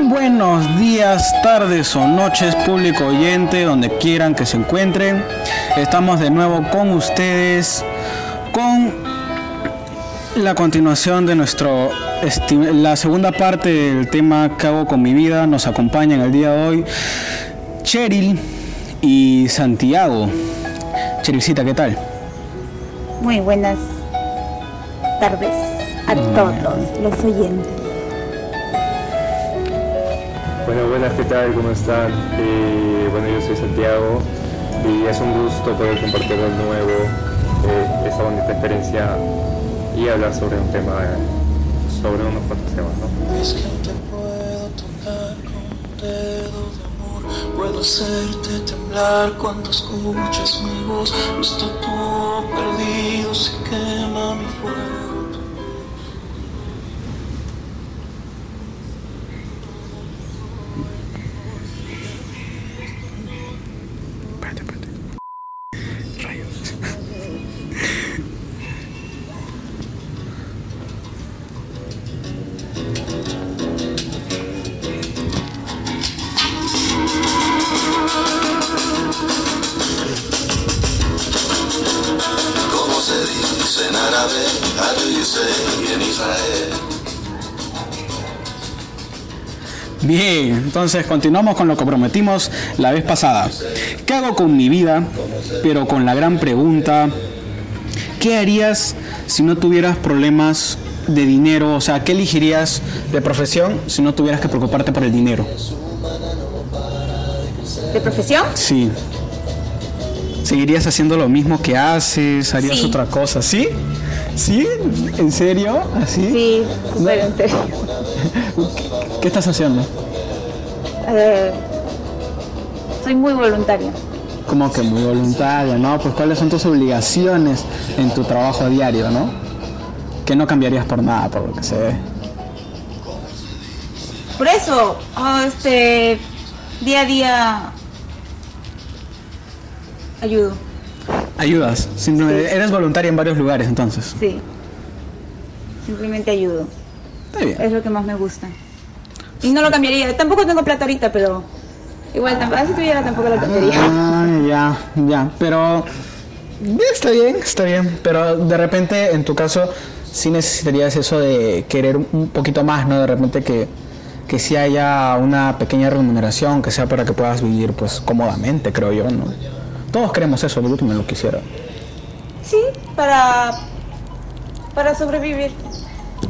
Buenos días, tardes o noches, público oyente, donde quieran que se encuentren. Estamos de nuevo con ustedes con la continuación de nuestro la segunda parte del tema que hago con mi vida. Nos acompañan el día de hoy Cheryl y Santiago. Cherylcita, ¿qué tal? Muy buenas tardes a todos los oyentes. Bueno, buenas, ¿qué tal? ¿Cómo están? Eh, bueno, yo soy Santiago y es un gusto poder compartir de nuevo eh, esta bonita experiencia y hablar sobre un tema, sobre unos cuantos temas, ¿no? Es que te puedo tocar con un dedo de amor, puedo hacerte temblar cuando escuches mi voz, está todo entonces continuamos con lo que prometimos la vez pasada. ¿Qué hago con mi vida? Pero con la gran pregunta, ¿qué harías si no tuvieras problemas de dinero? O sea, ¿qué elegirías de profesión si no tuvieras que preocuparte por el dinero? ¿De profesión? Sí. ¿Seguirías haciendo lo mismo que haces? ¿Harías otra cosa? ¿Sí? ¿Sí? ¿En serio? ¿Así? Sí, súper en serio. ¿Qué estás haciendo? Eh, soy muy voluntaria. ¿Cómo que muy voluntaria, no? Pues cuáles son tus obligaciones en tu trabajo diario, ¿no? Que no cambiarías por nada, por lo que se ve. Por eso, oh, este, día a día ayudo. ¿Ayudas? Simplemente, ¿Eres voluntaria en varios lugares entonces? Sí. Simplemente ayudo. Está bien. Es lo que más me gusta. Y no lo cambiaría. Tampoco tengo plata ahorita, pero igual tampoco, si tuviera tampoco lo cambiaría. Ah, ya, ya. Pero está bien, está bien. Pero de repente, en tu caso, sí necesitarías eso de querer un poquito más, ¿no? De repente que, que sí haya una pequeña remuneración, que sea para que puedas vivir pues cómodamente, creo yo, ¿no? Todos queremos eso, el último lo quisiera. Sí, para para sobrevivir.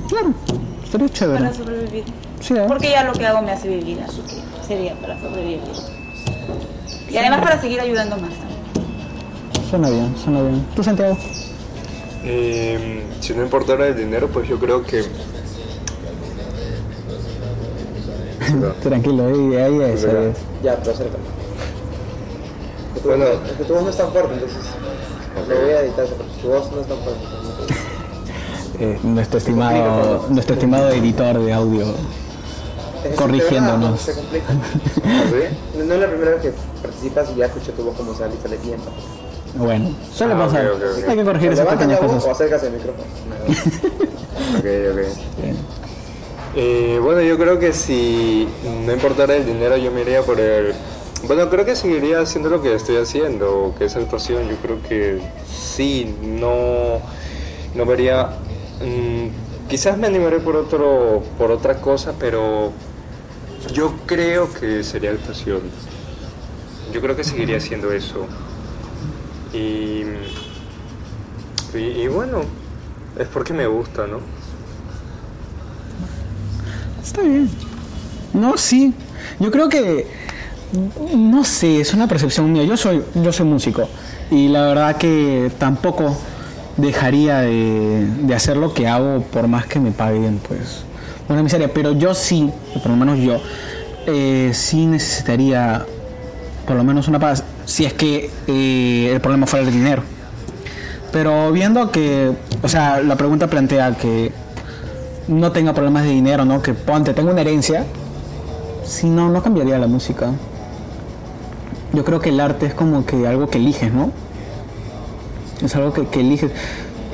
Claro, estaría chévere. Para sobrevivir. Sí, ¿eh? Porque ya lo que hago me hace vivir, así que sería para sobrevivir. Y además para seguir ayudando más. Suena bien, suena bien. ¿Tú, Santiago? Eh, si no importara el dinero, pues yo creo que... Tranquilo, ahí, ahí es. Ya, pero que, bueno, es que tu voz no es tan fuerte, entonces... Lo voy a editar, pero tu voz no es tan fuerte. Eh, nuestro estimado nuestro estimado editor de audio corrigiéndonos. Se complica. ¿Sí? No es la primera vez que participas y ya escucho tu voz como sale y sale bien. Bueno, suele Ah, pasar. ok, ok, ok. Hay que corregir esas Levanta pequeñas la voz cosas. o acércase al micrófono. Ok, ok. Eh, bueno, yo creo que si no importara el dinero, yo me iría por el... Bueno, creo que seguiría haciendo lo que estoy haciendo, que es actuación. Yo creo que sí, no, no vería... mm, quizás me animaré por, otro, por otra cosa, pero yo creo que sería actuación. Yo creo que seguiría haciendo eso. Y, y, bueno, es porque me gusta, ¿no? Está bien. No, sí. Yo creo que no sé, es una percepción mía. Yo soy yo soy músico y la verdad que tampoco dejaría de, de hacer lo que hago por más que me paguen, pues una miseria. Pero yo sí, por lo menos yo, eh, sí necesitaría por lo menos una paz, si es que eh, el problema fuera el dinero. Pero viendo que, o sea, la pregunta plantea que no tenga problemas de dinero, ¿no? Que ponte, tengo una herencia, si no, no cambiaría la música. Yo creo que el arte es como que algo que eliges, ¿no? Es algo que eliges.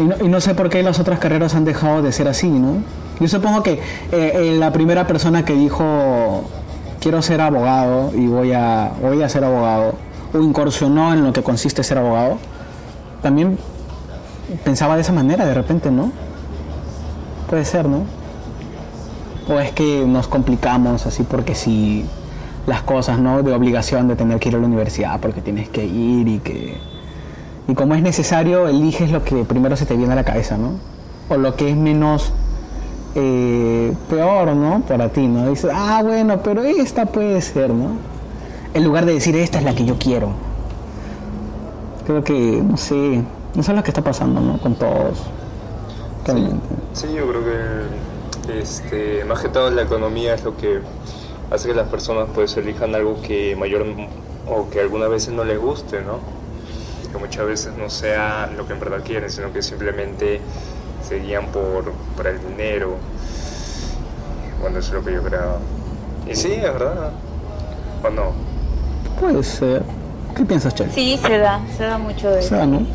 Y no, y no sé por qué las otras carreras han dejado de ser así, ¿no? Yo supongo que eh, eh, la primera persona que dijo quiero ser abogado y voy a, voy a ser abogado, o incursionó en lo que consiste ser abogado, también pensaba de esa manera de repente, ¿no? Puede ser, ¿no? O es que nos complicamos así porque si las cosas, ¿no? De obligación de tener que ir a la universidad porque tienes que ir y que... Y como es necesario, eliges lo que primero se te viene a la cabeza, ¿no? O lo que es menos eh, peor, ¿no? Para ti, ¿no? Dices, ah, bueno, pero esta puede ser, ¿no? En lugar de decir, esta es la que yo quiero. Creo que, no sé, eso es lo que está pasando, ¿no? Con todos. Realmente. Sí, yo creo que este, más que todo la economía es lo que hace que las personas pues elijan algo que mayor o que algunas veces no les guste, ¿no? Que muchas veces no sea lo que en verdad quieren, sino que simplemente se guían por, por el dinero. Bueno, eso es lo que yo creo. Y sí, es verdad. ¿O no? Puede ser. ¿Qué piensas, Che? Sí, se da, se da mucho de O eso. sea, ¿no?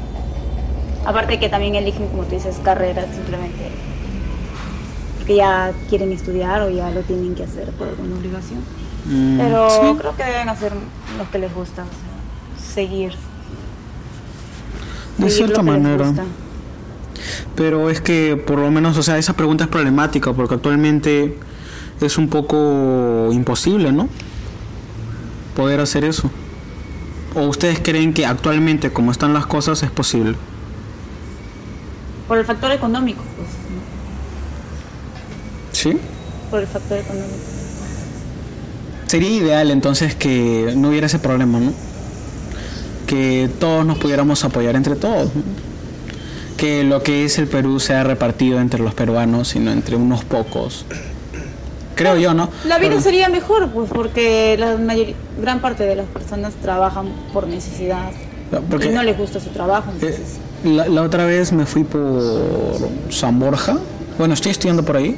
Aparte que también eligen, como tú dices, carreras simplemente porque ya quieren estudiar o ya lo tienen que hacer por alguna obligación. Mm, Pero sí. creo que deben hacer lo que les gusta, o sea, seguir. De cierta manera. Pero es que por lo menos, o sea, esa pregunta es problemática porque actualmente es un poco imposible, ¿no? Poder hacer eso. ¿O ustedes creen que actualmente, como están las cosas, es posible? Por el factor económico, pues. ¿Sí? por el factor económico. Sería ideal entonces que no hubiera ese problema, ¿no? Que todos nos pudiéramos apoyar entre todos. Que lo que es el Perú sea repartido entre los peruanos y no entre unos pocos. Creo yo, ¿no? La vida Pero- sería mejor, pues porque la mayoría, gran parte de las personas trabajan por necesidad porque- y no les gusta su trabajo. Eh, Entonces, La, la otra vez me fui por San Borja. Bueno, estoy estudiando por ahí.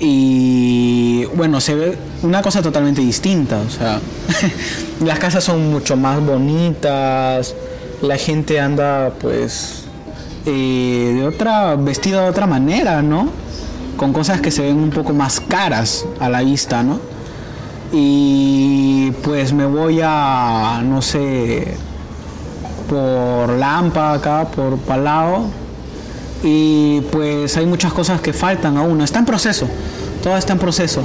Y bueno, se ve una cosa totalmente distinta. O sea, las casas son mucho más bonitas. La gente anda, pues, eh, de otra, vestida de otra manera, ¿no? Con cosas que se ven un poco más caras a la vista, ¿no? Y pues me voy a, no sé, por Lampa acá, por Palao. Y pues hay muchas cosas que faltan aún. Está en proceso. Todo está en proceso.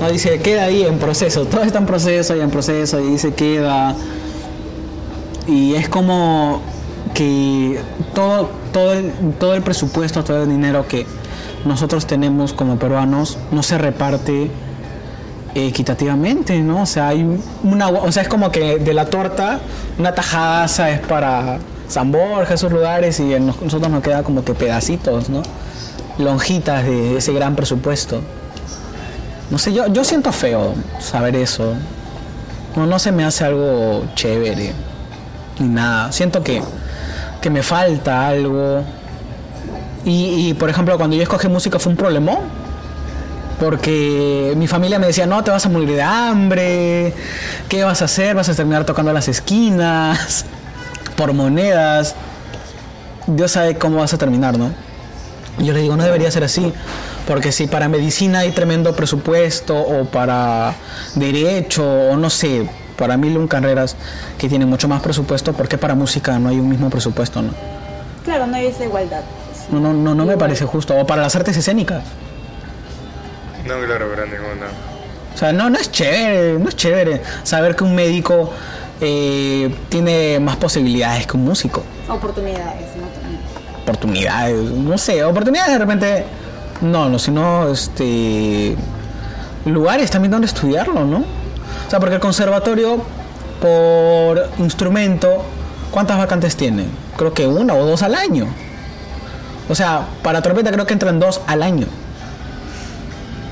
No dice, queda ahí en proceso. Todo está en proceso y en proceso. Y dice, queda. Y es como que todo, todo, el, todo el presupuesto, todo el dinero que nosotros tenemos como peruanos no se reparte equitativamente, ¿no? O sea, hay una, o sea, es como que de la torta una tajaza es para San Borja, esos lugares y nos- nosotros nos queda como que pedacitos, ¿no? Lonjitas de ese gran presupuesto. No sé, yo, yo siento feo saber eso. No, no se me hace algo chévere ni nada. Siento que, que me falta algo. Y, y, por ejemplo, cuando yo escogí música fue un problemón porque mi familia me decía, no, te vas a morir de hambre, ¿qué vas a hacer? Vas a terminar tocando las esquinas, por monedas, Dios sabe cómo vas a terminar, ¿no? Yo le digo, no debería ser así, porque si para medicina hay tremendo presupuesto, o para derecho, o no sé, para mil carreras que tienen mucho más presupuesto, ¿por qué para música no hay un mismo presupuesto, no? claro, no hay esa igualdad. No, no, no, no me parece justo, o para las artes escénicas. No, claro, pero ninguna. O sea, no, no es chévere, no es chévere saber que un médico eh, tiene más posibilidades que un músico. Oportunidades, ¿no? Oportunidades, no sé, oportunidades de repente, no, no, sino este lugares también donde estudiarlo, ¿no? O sea, porque el conservatorio por instrumento, ¿cuántas vacantes tiene? Creo que una o dos al año. O sea, para trompeta creo que entran dos al año.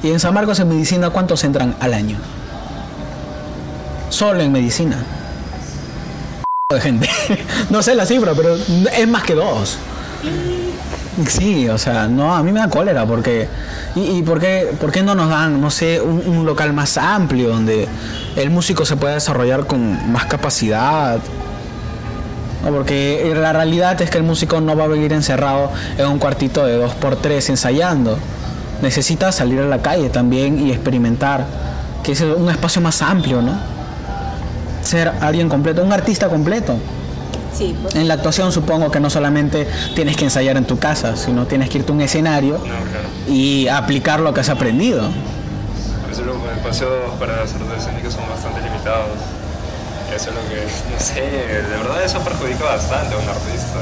Y en San Marcos en medicina, ¿cuántos entran al año? Solo en medicina. De gente. no sé la cifra, pero es más que dos. Sí, o sea, no, a mí me da cólera porque... ¿Y, y por, qué, por no nos dan, no sé, un, local más amplio donde el músico se pueda desarrollar con más capacidad? Porque la realidad es que el músico no va a vivir encerrado en un cuartito de 2x3 ensayando. Necesita salir a la calle también y experimentar, que es un espacio más amplio, ¿no? Ser alguien completo, un artista completo. Sí, pues. En la actuación supongo que no solamente tienes que ensayar en tu casa, sino tienes que irte a un escenario No, claro. y aplicar lo que has aprendido. Por eso los espacios para artes escénicas son bastante limitados. Eso es lo que, no sé, de verdad eso perjudica bastante a un artista.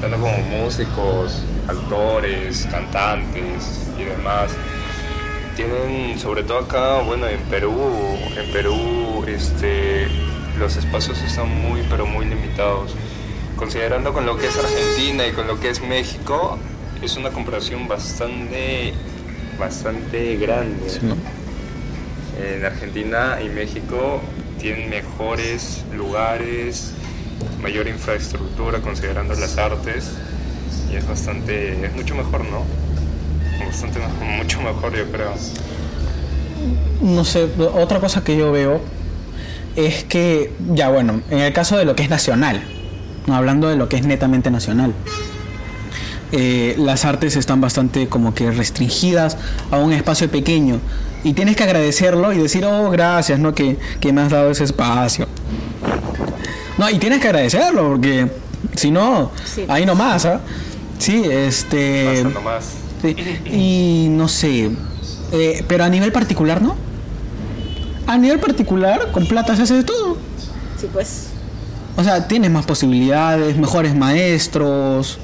Tanto como músicos, actores, cantantes y demás. Tienen, sobre todo acá, bueno, en Perú, en Perú, este, los espacios están muy, pero muy limitados. Considerando con lo que es Argentina y con lo que es México, es una comparación bastante, bastante grande. Sí, ¿no? En Argentina y México tienen mejores lugares, mayor infraestructura considerando las artes y es bastante, es mucho mejor, ¿no? Bastante mucho mejor yo creo. No sé, otra cosa que yo veo es que, ya bueno, en el caso de lo que es nacional, no hablando de lo que es netamente nacional, eh, las artes están bastante como que restringidas a un espacio pequeño y tienes que agradecerlo y decir, oh, gracias, ¿no? Que, que me has dado ese espacio. No, y tienes que agradecerlo porque si no, Sí. ahí nomás, ¿ah? Sí, este... Pasando más. Sí, y no sé, eh, pero a nivel particular, ¿no? A nivel particular, con plata se hace de todo. Sí, pues. O sea, tienes más posibilidades, mejores maestros,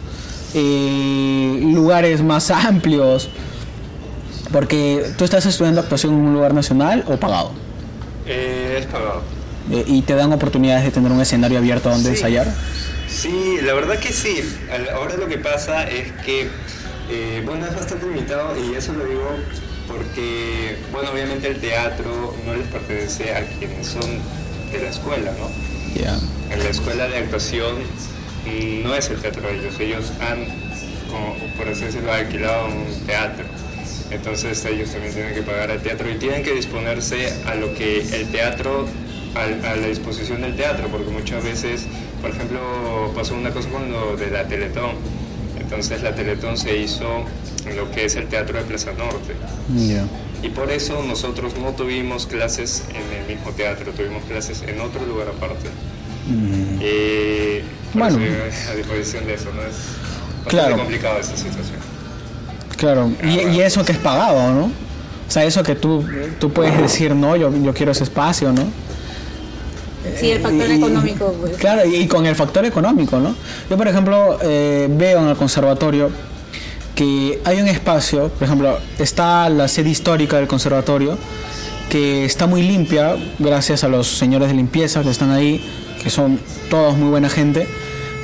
eh, lugares más amplios. Porque tú estás estudiando actuación en un lugar nacional o pagado. Eh, es pagado. Eh, y te dan oportunidades de tener un escenario abierto donde Sí. ensayar. Sí, la verdad que sí. Ahora lo que pasa es que, eh, bueno, es bastante limitado y eso lo digo porque, bueno, obviamente el teatro no les pertenece a quienes son de la escuela, ¿no? Ya. En la escuela de actuación no es el teatro de ellos, ellos han, como por así decirlo, alquilado un teatro. Entonces ellos también tienen que pagar al teatro y tienen que disponerse a lo que el teatro, al- a, la disposición del teatro, porque muchas veces, por ejemplo, pasó una cosa con lo de la Teletón. Entonces la Teletón se hizo en lo que es el Teatro de Plaza Norte. Y por eso nosotros no tuvimos clases en el mismo teatro, tuvimos clases en otro lugar aparte. Mm. Eh, Bueno. eso, a disposición de eso, ¿no? Es Claro. complicado esta situación. Claro, y, y eso que es pagado, ¿no? O sea, eso que tú, tú puedes decir, no, yo, yo quiero ese espacio, ¿no? Sí, el factor Y- económico, pues. Claro, y, y con el factor económico, ¿no? Yo, por ejemplo, eh, veo en el conservatorio que hay un espacio, por ejemplo, está la sede histórica del conservatorio, que está muy limpia, gracias a los señores de limpieza que están ahí, que son todos muy buena gente,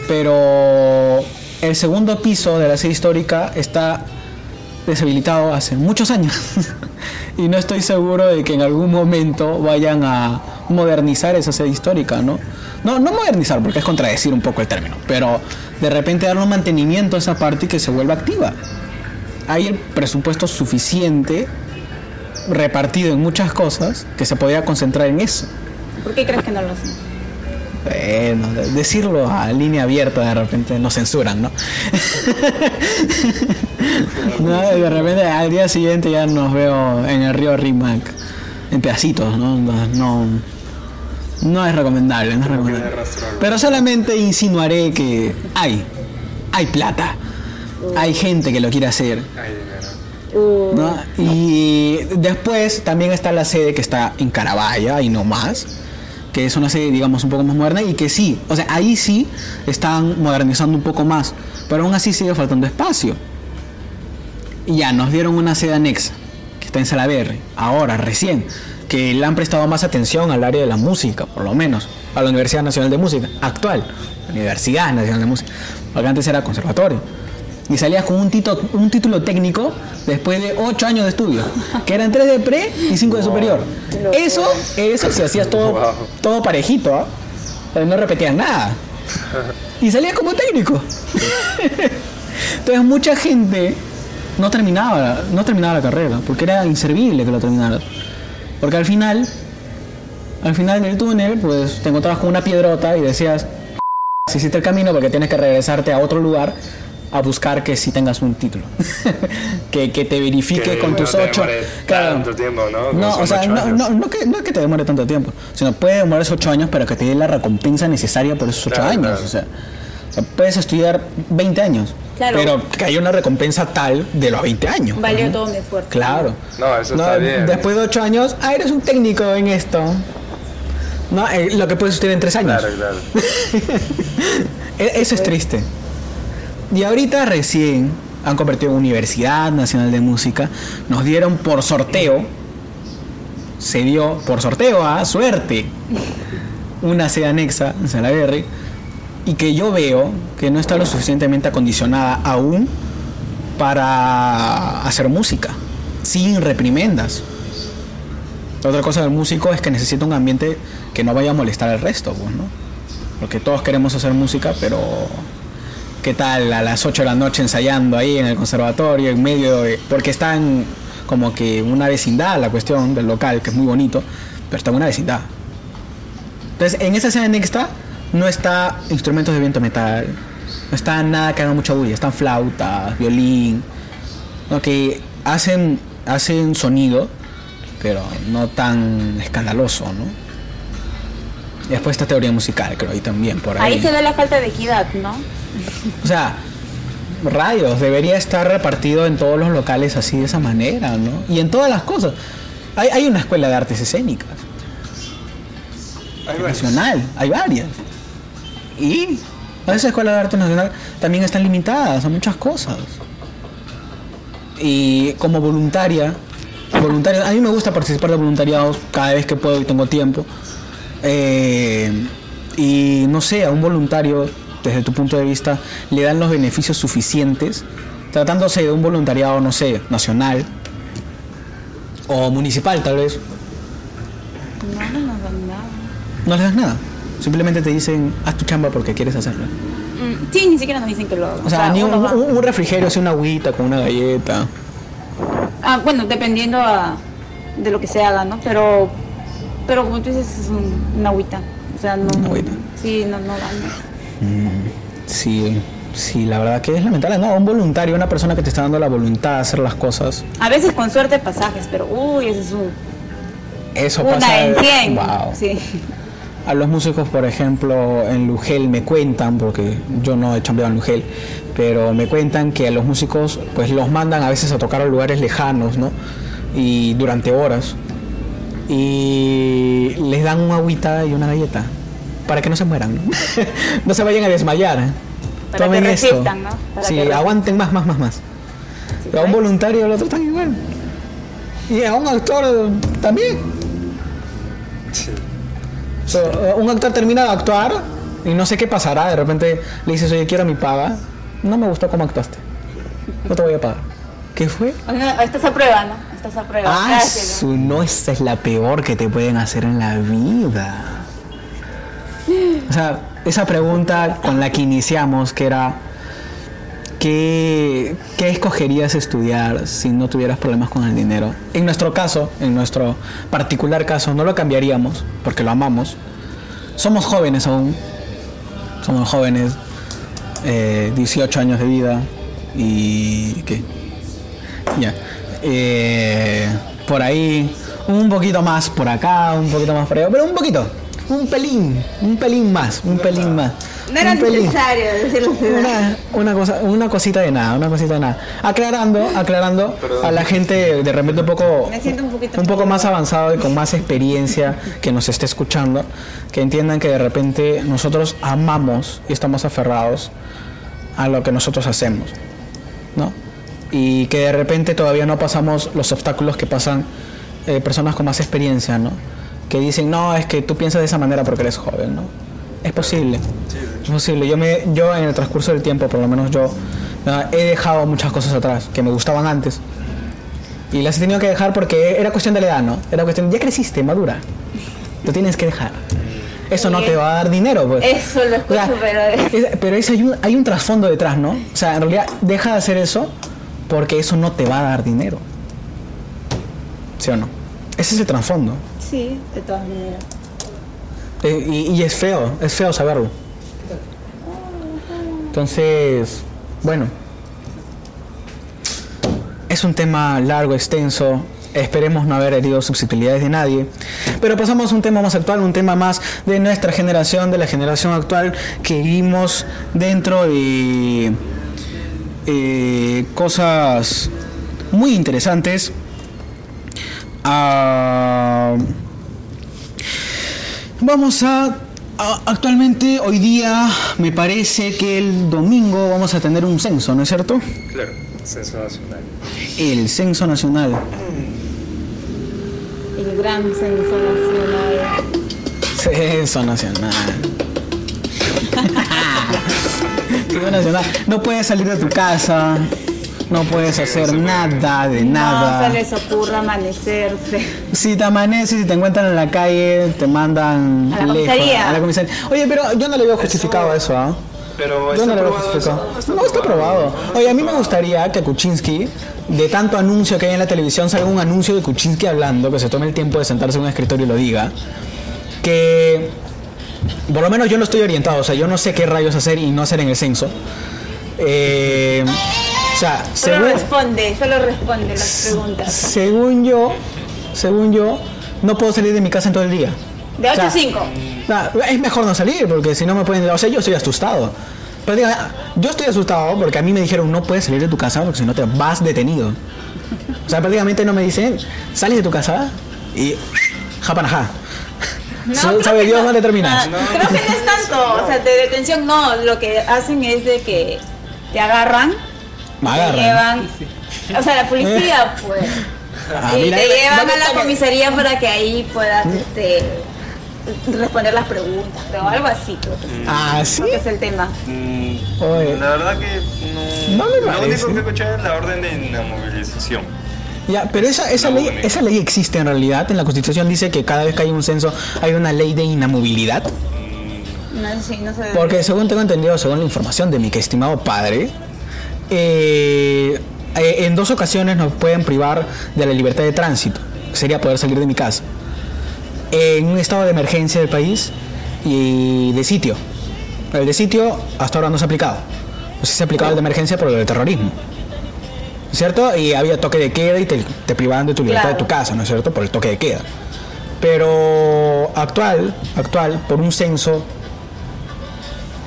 pero el segundo piso de la sede histórica está deshabilitado hace muchos años y no estoy seguro de que en algún momento vayan a modernizar esa sede histórica, ¿no? No, no modernizar porque es contradecir un poco el término, pero de repente darle un mantenimiento a esa parte y que se vuelva activa. Hay el presupuesto suficiente repartido en muchas cosas que se podría concentrar en eso. ¿Por qué crees que no lo hacen? Bueno, de- decirlo a línea abierta de repente nos censuran, ¿no? no de repente al día siguiente ya nos veo en el río Rimac en pedacitos, ¿no? No, no, no es recomendable, no es recomendable. Pero solamente insinuaré que hay, hay plata, hay gente que lo quiere hacer. Hay dinero. Uh, ¿no? Y después también está la sede que está en Carabaya y no más, que es una sede, digamos, un poco más moderna y que sí, o sea, ahí sí están modernizando un poco más, pero aún así sigue faltando espacio. Y ya nos dieron una sede anexa, que está en Salaberry, ahora, recién, que le han prestado más atención al área de la música, por lo menos, a la Universidad Nacional de Música, actual, Universidad Nacional de Música, porque antes era conservatorio. Y salías con un, tito- un título técnico después de 8 años de estudio, que eran 3 de pre y 5 de superior. Eso, eso si hacías todo, Wow. todo parejito, ¿ah? No repetías nada. Y salías como técnico. Entonces mucha gente no terminaba, no terminaba la carrera, porque era inservible que lo terminaras. Porque al final, al final del túnel, pues te encontrabas con una piedrota y decías, hiciste el camino porque tienes que regresarte a otro lugar a buscar que si tengas un título. que, que te verifique Que con no tus te ocho. Claro. tanto tiempo, ¿no? Como No, o sea, no, no, no que, no que te demore tanto tiempo, sino puede demorarse ocho años, pero que te dé la recompensa necesaria por esos ocho Claro, años. claro. O, sea, o sea, puedes estudiar 20 años, Claro. pero que haya una recompensa tal de los 20 años. Valió todo mi esfuerzo. Claro. No, eso No, está bien. Después de ocho años, ah, eres un técnico en esto. No, eh, lo que puedes estudiar en tres años. Claro, claro. E- Eso es triste. Y ahorita recién han convertido en Universidad Nacional de Música. Nos dieron por sorteo. Se dio por sorteo a suerte. Una sede anexa en Salaberry. Y que yo veo que no está lo suficientemente acondicionada aún para hacer música. Sin reprimendas. Otra cosa del músico es que necesita un ambiente que no vaya a molestar al resto, pues, ¿no? Porque todos queremos hacer música, pero ¿qué tal a las 8 de la noche ensayando ahí en el conservatorio, en medio de... Porque está en como que una vecindad la cuestión del local, que es muy bonito, pero está una vecindad. Entonces, en esa escena anexa no está instrumentos de viento metal, no está nada que haga mucha bulla, están flautas, violín, ¿no? que hacen, hacen sonido, pero no tan escandaloso, ¿no? Y después esta teoría musical, creo, ahí también, por ahí. Ahí se ve la falta de equidad, ¿no? O sea, rayos, debería estar repartido en todos los locales así de esa manera, ¿no? Y en todas las cosas. Hay, hay una escuela de artes escénicas, Hay nacional, hay varias. Y esa escuela de arte nacional también están limitadas a muchas cosas. Y como voluntaria, voluntaria, a mí me gusta participar de voluntariados cada vez que puedo y tengo tiempo. Eh, y no sé, a un voluntario, desde tu punto de vista, le dan los beneficios suficientes, tratándose de un voluntariado, no sé, nacional o municipal tal vez, No, no nos dan nada. no les das nada. Simplemente te dicen, haz tu chamba porque quieres hacerlo. Mm, Sí, ni siquiera nos dicen que lo hagan. O sea, ni un, refrigerio, así una agüita con una galleta. Ah, bueno, dependiendo a- de lo que se haga, ¿no? Pero, pero como tú dices, es un, una agüita. O sea, no. Una agüita. Sí, no, no dan. Mm, sí, sí, la verdad que es lamentable. No, un voluntario, una persona que te está dando la voluntad de hacer las cosas. A veces con suerte pasajes, pero uy, ese es un, Eso una pasa. en cien. Wow. Sí. A los músicos, por ejemplo, en Lugel me cuentan, porque yo no he chambeado en Lugel, pero me cuentan que a los músicos pues los mandan a veces a tocar a lugares lejanos, ¿no? Y durante horas. Y les dan una agüita y una galleta para que no se mueran, ¿no? se vayan a desmayar. Para Tomen que esto. resistan, ¿no? Para sí, que resistan. aguanten más, más, más, más. A un voluntario lo tratan igual. Y a un actor también. Sí. So, eh, un actor termina de actuar y no sé qué pasará. De repente le dices, oye, quiero mi paga. No me gustó cómo actuaste. No te voy a pagar. ¿Qué fue? Estás a prueba, ¿no? Estás a prueba. Ah, su, no, esta es la peor que te pueden hacer en la vida. O sea, esa pregunta con la que iniciamos, que era, ¿qué, qué escogerías estudiar si no tuvieras problemas con el dinero? En nuestro caso, en nuestro particular caso, no lo cambiaríamos, porque lo amamos. Somos jóvenes aún, somos jóvenes, eh, 18 años de vida y... ¿qué? Ya. Eh, por ahí, un poquito más por acá, un poquito más por allá, pero un poquito, un pelín, un pelín más, un pelín más. No era necesario decirlo así. Una, una cosa, una cosita de nada, una cosita de nada. Aclarando, aclarando a la gente de repente un poco, Me siento un poquito un poco más avanzado y con más experiencia que nos esté escuchando, que entiendan que de repente nosotros amamos y estamos aferrados a lo que nosotros hacemos, ¿no? Y que de repente todavía no pasamos los obstáculos que pasan eh, personas con más experiencia, ¿no? Que dicen, no, es que tú piensas de esa manera porque eres joven, ¿no? Es posible. Es posible. Yo, me, yo en el transcurso del tiempo, por lo menos yo, he dejado muchas cosas atrás que me gustaban antes. Y las he tenido que dejar porque era cuestión de la edad, ¿no? Era cuestión, ya creciste, madura. Lo tienes que dejar. Eso no te va a dar dinero, pues. Eso lo O escucho, sea, pero... es- pero es- hay, un, hay un trasfondo detrás, ¿no? O sea, en realidad deja de hacer eso porque eso no te va a dar dinero. ¿Sí o no? Ese es el trasfondo. Sí, de todas maneras. Eh, y, y es feo, es feo saberlo. Entonces, bueno, es un tema largo, extenso. Esperemos no haber herido susceptibilidades de nadie. Pero pasamos a un tema más actual, un tema más de nuestra generación, de la generación actual, que vivimos dentro de eh, cosas muy interesantes. Ah, vamos a, a- Actualmente, hoy día, me parece que el domingo vamos a tener un censo, ¿no es cierto? Claro, censo nacional. El censo nacional. El gran censo nacional. Censo nacional. Nacional. No puedes salir de tu casa. No puedes hacer nada de No nada. se les ocurra amanecerse. Si te amaneces y te encuentran en la calle, te mandan A la lejos, comisaría. a la comisaría. Oye, pero yo no le veo justificado eso, ¿ah? Pero Yo está no le veo probado justificado. eso. No está probado. Oye, a mí me gustaría que Kuczynski, de tanto anuncio que hay en la televisión, salga un anuncio de Kuczynski hablando, que se tome el tiempo de sentarse en un escritorio y lo diga. Que por lo menos yo no estoy orientado, o sea, yo no sé qué rayos hacer y no hacer en el censo. Eh, o sea, Solo según, responde, solo responde las preguntas. según yo, según yo, no puedo salir de mi casa en todo el día. De 8 O sea, a 5. Nah, es mejor no salir porque si no me pueden. O sea, yo estoy asustado. Pero diga, yo estoy asustado porque a mí me dijeron no puedes salir de tu casa porque si no te vas detenido. O sea, prácticamente no me dicen sales de tu casa y japanajá. Creo ¿Sabe que Dios no. dónde terminas? Ah, Creo que no es tanto, o sea, de detención no, lo que hacen es de que te agarran, Me te llevan, o sea, la policía pues, Ah, y mira, te ahí- llevan ¿dónde a la comisaría para que ahí puedas este, responder las preguntas, pero algo así creo que, Ah, sí. creo que es el tema. Mm. La verdad que no. No me Lo único que escuché es la orden de inamovilización. Ya, pero esa, esa, No, ley, esa ley existe en realidad. En la Constitución dice que cada vez que hay un censo hay una ley de inamovilidad. Mm, No, sí, no sé. Porque según tengo entendido, según la información de mi que estimado padre, eh, eh, en dos ocasiones nos pueden privar de la libertad de tránsito. Sería poder salir de mi casa. En un estado de emergencia del país y de sitio. El de sitio hasta ahora no se ha aplicado. No sé si se ha aplicado el de emergencia por el de terrorismo. ¿Cierto? Y había toque de queda y te, te privaban de tu libertad Claro. de tu casa, ¿no es cierto? Por el toque de queda. Pero actual, actual, por un censo,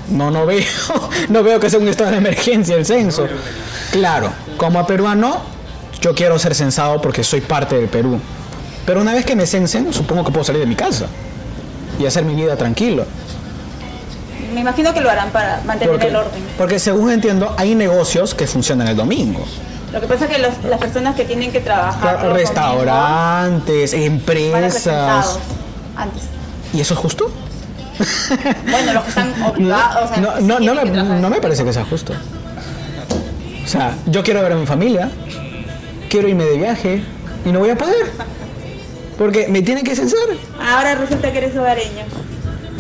no, no veo, no veo que sea un estado de emergencia el censo. Claro, como peruano, yo quiero ser censado porque soy parte del Perú. Pero una vez que me censen, supongo que puedo salir de mi casa y hacer mi vida tranquilo. Me imagino que lo harán para mantener Porque, el orden. porque según entiendo, hay negocios que funcionan el domingo. Lo que pasa es que los- las personas que tienen que trabajar Restaurantes, empresas. antes. ¿Y eso es justo? Bueno, los que están obligados, o sea, no, no, no, me, no me parece que sea justo. O sea, yo quiero ver a mi familia, quiero irme de viaje y no voy a poder. Porque me tienen que censar. Ahora resulta que eres hogareño.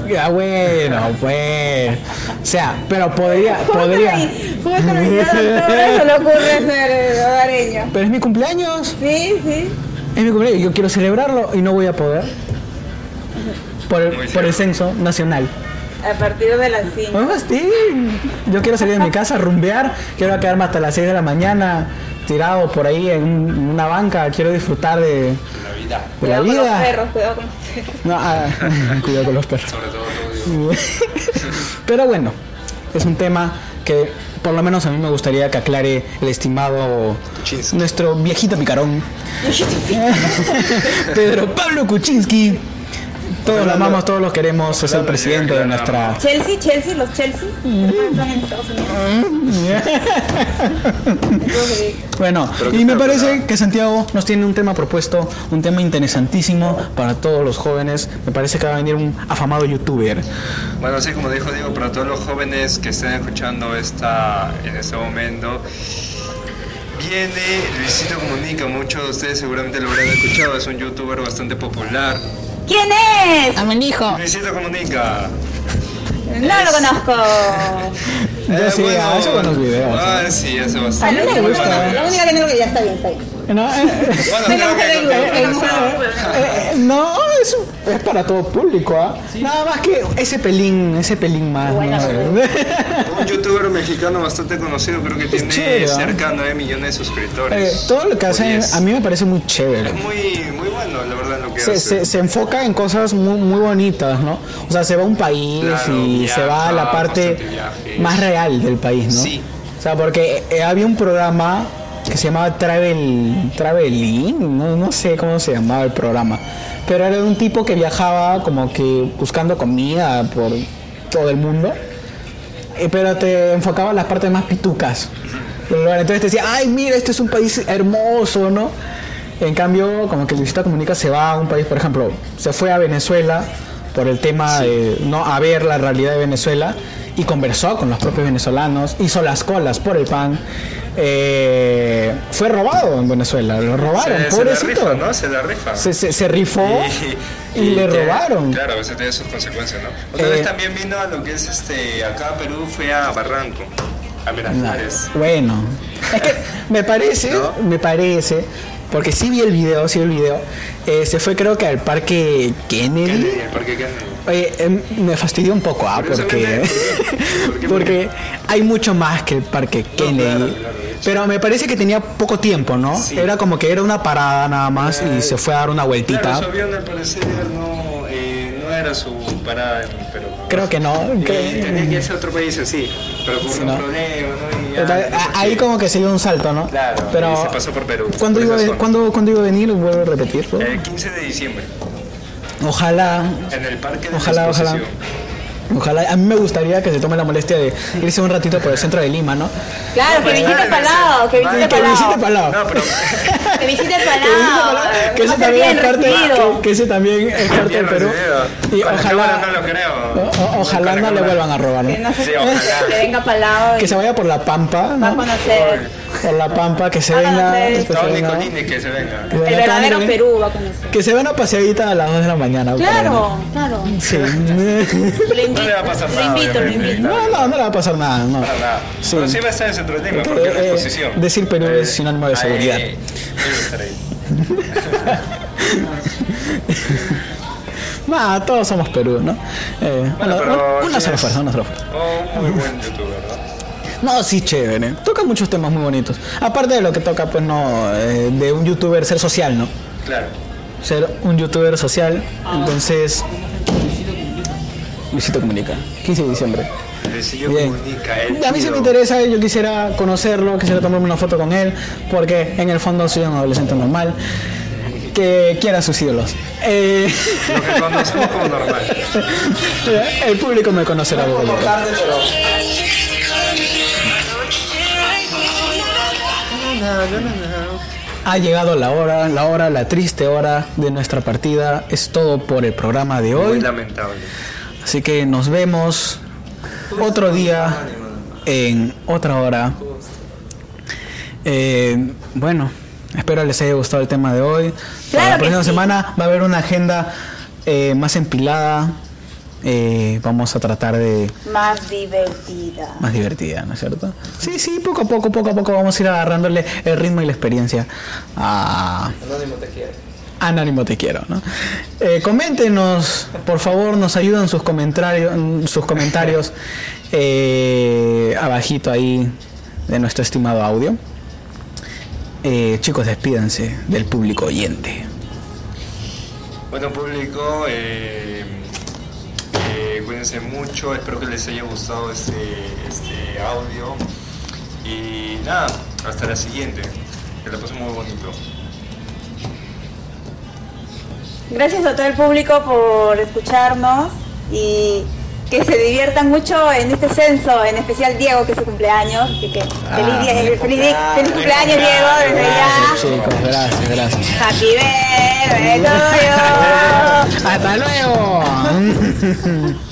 Ya bueno, pues. O sea, pero podría, podría. Justo el 22 de octubre se le ocurre ser eh, hogareño. Pero es mi cumpleaños, Sí, sí. es mi cumpleaños, yo quiero celebrarlo y no voy a poder. Por el, por el censo nacional. A partir de las 5. No me fastidien. Yo quiero salir de mi casa, rumbear, quiero quedarme hasta las 6 de la mañana tirado por ahí en un- una banca, quiero disfrutar de, vida. de la Cuidado con los vida. perros, cuidado con los perros. No, ah, cuidado con los perros. Sobre todo, todo. Pero bueno, es un tema que por lo menos a mí me gustaría que aclare el estimado Kuczynski. nuestro viejito picarón Pedro Pablo Kuczynski. Todos lo amamos, todos los queremos, es el presidente de nuestra... Chelsea, Chelsea, los Chelsea. Entonces, Bueno, y me parece que Santiago nos tiene un tema propuesto, un tema interesantísimo para todos los jóvenes. Me parece que va a venir un afamado youtuber. Bueno, así como dijo Diego, para todos los jóvenes que estén escuchando esta, en este momento, viene Luisito Comunica. Muchos de ustedes seguramente lo habrán escuchado, es un youtuber bastante popular. ¿Quién es? Amenijo. Luisito Comunica. No lo conozco. Yo Eh, sí, bueno, hace buenos videos. Ah, sí, hace A bastante. mí me Muy gusta. buenos La única que tengo que ya está bien, está bien. No, eh, Bueno, creo que eh, no, es, es para todo público, ¿ah? Nada más que ese pelín, ese pelín más. Bueno, ¿no? Un youtuber mexicano bastante conocido, creo que tiene chévere, ¿ah? cerca de 9 millones de Eh, suscriptores. todo lo que hacen 10. a mí me parece muy chévere. Es muy, muy bueno, la verdad, lo que Se, se, se enfoca en cosas muy, muy bonitas, ¿no? O sea, se va a un país Claro, y se va a la parte más real del país, ¿no? Sí. O sea, porque eh, había un programa que se llamaba Travel Traveling, no, no sé cómo se llamaba el programa, pero era de un tipo que viajaba como que buscando comida por todo el mundo, eh, pero te enfocaba en las partes más pitucas. Entonces te decía, ay, mira, este es un país hermoso, ¿no? En cambio, como que Luisita Comunica se va a un país, por ejemplo, se fue a Venezuela por el tema de no a ver la realidad de Venezuela y conversó con los propios venezolanos, hizo las colas por el pan. eh, fue robado en Venezuela, lo robaron, se, se la pobrecito. rifa, ¿no? Se la rifa. Se, se- se rifó y, le robaron. Claro, eso tiene sus consecuencias, ¿no? Otra Eh, vez también vino a lo que es este. Acá a Perú fue a Barranco, a Miraflores. Bueno, es que me parece, ¿No? me parece, porque sí vi el video, sí vi el video, eh, se fue creo que al parque Kennedy. Kennedy, el parque Kennedy. Oye, em, me fastidió un poco, ah, porque, porque hay mucho más que el parque Kennedy. claro, claro. Pero me parece que tenía poco tiempo, ¿no? Sí. Era como que era una parada nada más y Eh, se fue a dar una vueltita. Claro, su avión al parecer no, eh, no era su parada en Perú. Creo que no. Y que- tenía que irse a otro país así, pero por Sí, un ¿no? problema, ¿no? Ahí como que se dio un salto, ¿no? Claro, Pero se pasó por Perú. ¿cuándo por iba. ¿cuándo, cuándo iba a venir? Vuelvo a repetir. ¿no? El 15 de diciembre, Ojalá en el parque de Ojalá, la ojalá. Ojalá, a mí me gustaría que se tome la molestia de irse un ratito por el centro de Lima, ¿no? Claro, que visite Palau, que visite Que visite Palau. Palau. No, pero Que visite Palau. Palau, que ese también es parte, que, que ese también es parte del Perú. Y ojalá, no lo creo. o- o- ojalá no le vuelvan a robar, ¿no? Que no se Sí, ojalá. que venga Palau. y Que se vaya por la Pampa, Va a ¿no? conocer Por la Pampa, que se venga, conocer. que se Todo venga, Nicolini que se venga. que el venga verdadero Perú va a conocer. Que se vea una paseadita a las 2 de la mañana. Claro, claro. Sí. Invito, No le va a pasar nada, invito, lo obviamente. invito. No, no, no le va a pasar nada, no. Para nada. Sí. Pero sí va a estar en centro de Lima, Que, porque es la eh, exposición. decir Perú Eh, es sinónimo de seguridad. ahí. Nah, todos somos Perú, ¿no? Eh, Bueno, bueno, pero una sola fuerza, una sola fuerza. Oh, muy buen youtuber, ¿no? No, sí, chévere. Toca muchos temas muy bonitos. Aparte de lo que toca, pues no, eh, de un youtuber ser social, ¿no? Claro. Ser un youtuber social. Entonces, Luisito Comunica, 15 de diciembre. Bien. comunica, el A mí sí chido. me interesa, yo quisiera conocerlo, quisiera tomarme una foto con él, porque en el fondo soy un adolescente normal que quiera sus ídolos. Eh, Lo que conocemos como normal. el público me conocerá. Poco ello. tarde, pero Ha llegado la hora, la hora, la triste hora de nuestra partida. Es todo por el programa de Muy hoy. lamentable. Así que nos vemos otro día en otra hora. Eh, bueno, espero les haya gustado el tema de hoy. Para Claro la próxima sí. semana va a haber una agenda eh, más empilada. Eh, vamos a tratar de Más divertida. más divertida, ¿no es cierto? Sí, sí, poco a poco, poco a poco vamos a ir agarrándole el ritmo y la experiencia a Anónimo te quiere. Anónimo te quiero, ¿no? Eh, coméntenos, por favor, nos ayudan sus comentarios, sus comentarios eh, abajito ahí de nuestro estimado audio. Eh, chicos, despídanse del público oyente. Bueno público, eh, cuídense mucho, espero que les haya gustado este, este audio y nada, hasta la siguiente, que la pasen muy bonito. Gracias a todo el público por escucharnos y que se diviertan mucho en este censo, en especial Diego, que es su cumpleaños. Así que feliz, Ah, día- feliz feliz, feliz cumpleaños. cumpleaños, Diego, desde Gracias, ya. chicos, gracias, gracias. Happy birthday. ¡Hasta luego!